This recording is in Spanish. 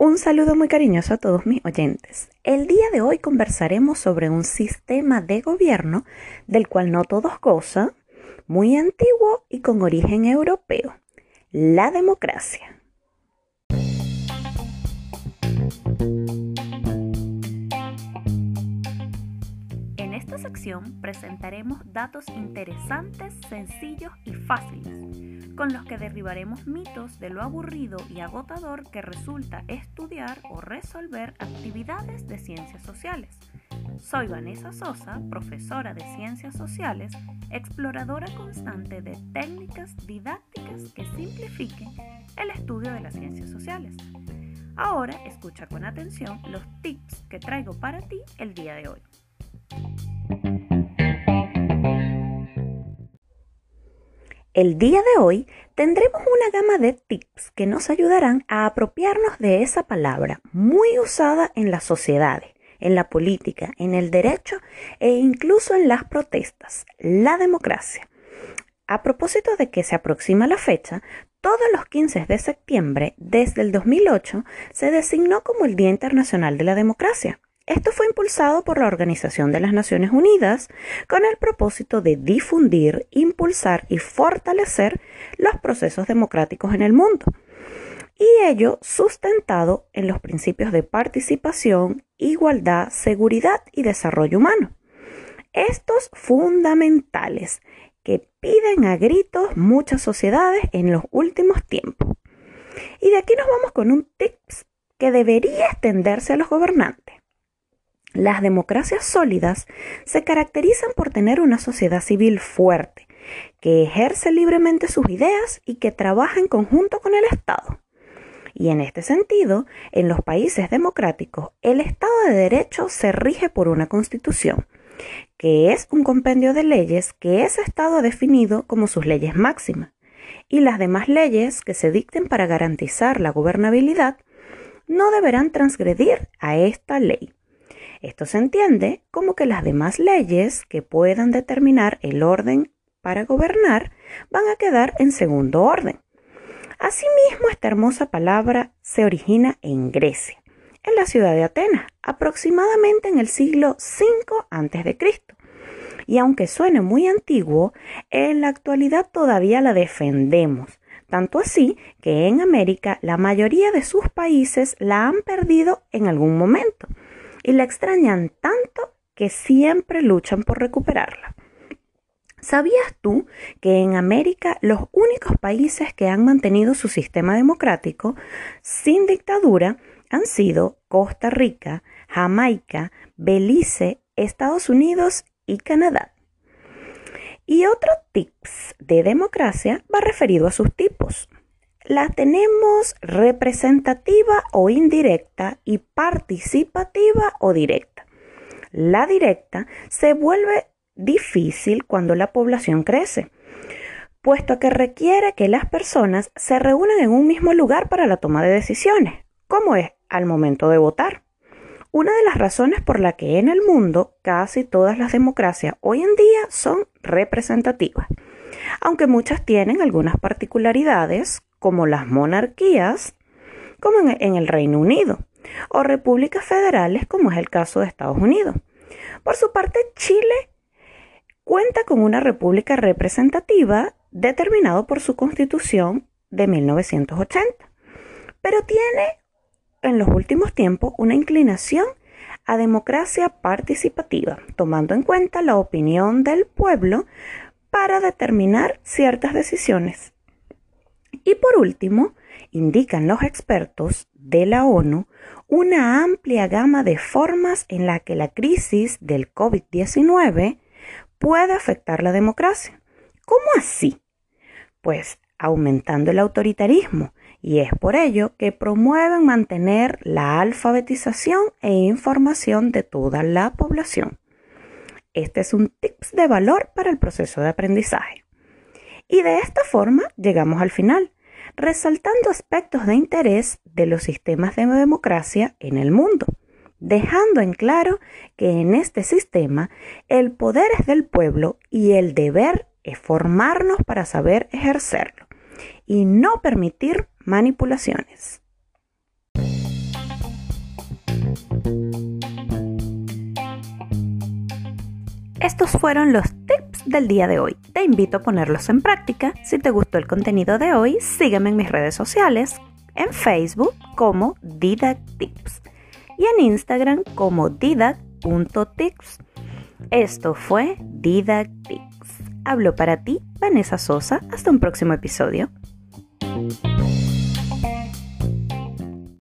Un saludo muy cariñoso a todos mis oyentes. El día de hoy conversaremos sobre un sistema de gobierno del cual no todos gozan, muy antiguo y con origen europeo, la democracia. Esta sección presentaremos datos interesantes, sencillos y fáciles con los que derribaremos mitos de lo aburrido y agotador que resulta estudiar o resolver actividades de ciencias sociales. Soy Vanessa Sosa, profesora de Ciencias Sociales, exploradora constante de técnicas didácticas que simplifiquen el estudio de las ciencias sociales. Ahora escucha con atención los tips que traigo para ti el día de hoy. El día de hoy tendremos una gama de tips que nos ayudarán a apropiarnos de esa palabra muy usada en las sociedades, en la política, en el derecho e incluso en las protestas, la democracia. A propósito de que se aproxima la fecha, todos los 15 de septiembre desde el 2008 se designó como el Día Internacional de la Democracia. Esto fue impulsado por la Organización de las Naciones Unidas con el propósito de difundir, impulsar y fortalecer los procesos democráticos en el mundo. Y ello sustentado en los principios de participación, igualdad, seguridad y desarrollo humano. Estos fundamentales que piden a gritos muchas sociedades en los últimos tiempos. Y de aquí nos vamos con un tips que debería extenderse a los gobernantes. Las democracias sólidas se caracterizan por tener una sociedad civil fuerte, que ejerce libremente sus ideas y que trabaja en conjunto con el Estado. Y en este sentido, en los países democráticos, el Estado de Derecho se rige por una constitución, que es un compendio de leyes que ese Estado ha definido como sus leyes máximas, y las demás leyes que se dicten para garantizar la gobernabilidad no deberán transgredir a esta ley. Esto se entiende como que las demás leyes que puedan determinar el orden para gobernar van a quedar en segundo orden. Asimismo, esta hermosa palabra se origina en Grecia, en la ciudad de Atenas, aproximadamente en el siglo V a.C. Y aunque suene muy antiguo, en la actualidad todavía la defendemos, tanto así que en América la mayoría de sus países la han perdido en algún momento y la extrañan tanto que siempre luchan por recuperarla. ¿Sabías tú que en América los únicos países que han mantenido su sistema democrático sin dictadura han sido Costa Rica, Jamaica, Belice, Estados Unidos y Canadá? Y otro tips de democracia va referido a sus tipos la tenemos representativa o indirecta y participativa o directa. La directa se vuelve difícil cuando la población crece, puesto que requiere que las personas se reúnan en un mismo lugar para la toma de decisiones, como es al momento de votar. Una de las razones por la que en el mundo casi todas las democracias hoy en día son representativas, aunque muchas tienen algunas particularidades como las monarquías, como en, el Reino Unido, o repúblicas federales, como es el caso de Estados Unidos. Por su parte, Chile cuenta con una república representativa determinado por su constitución de 1980, pero tiene en los últimos tiempos una inclinación a democracia participativa, tomando en cuenta la opinión del pueblo para determinar ciertas decisiones y por último, indican los expertos de la ONU una amplia gama de formas en la que la crisis del COVID-19 puede afectar la democracia. ¿Cómo así? Pues aumentando el autoritarismo y es por ello que promueven mantener la alfabetización e información de toda la población. Este es un tips de valor para el proceso de aprendizaje. Y de esta forma llegamos al final resaltando aspectos de interés de los sistemas de democracia en el mundo, dejando en claro que en este sistema el poder es del pueblo y el deber es formarnos para saber ejercerlo y no permitir manipulaciones. Estos fueron los tips del día de hoy. Te invito a ponerlos en práctica. Si te gustó el contenido de hoy, sígueme en mis redes sociales, en Facebook como Didactips y en Instagram como didac.tips. Esto fue Didactips. Hablo para ti, Vanessa Sosa. Hasta un próximo episodio.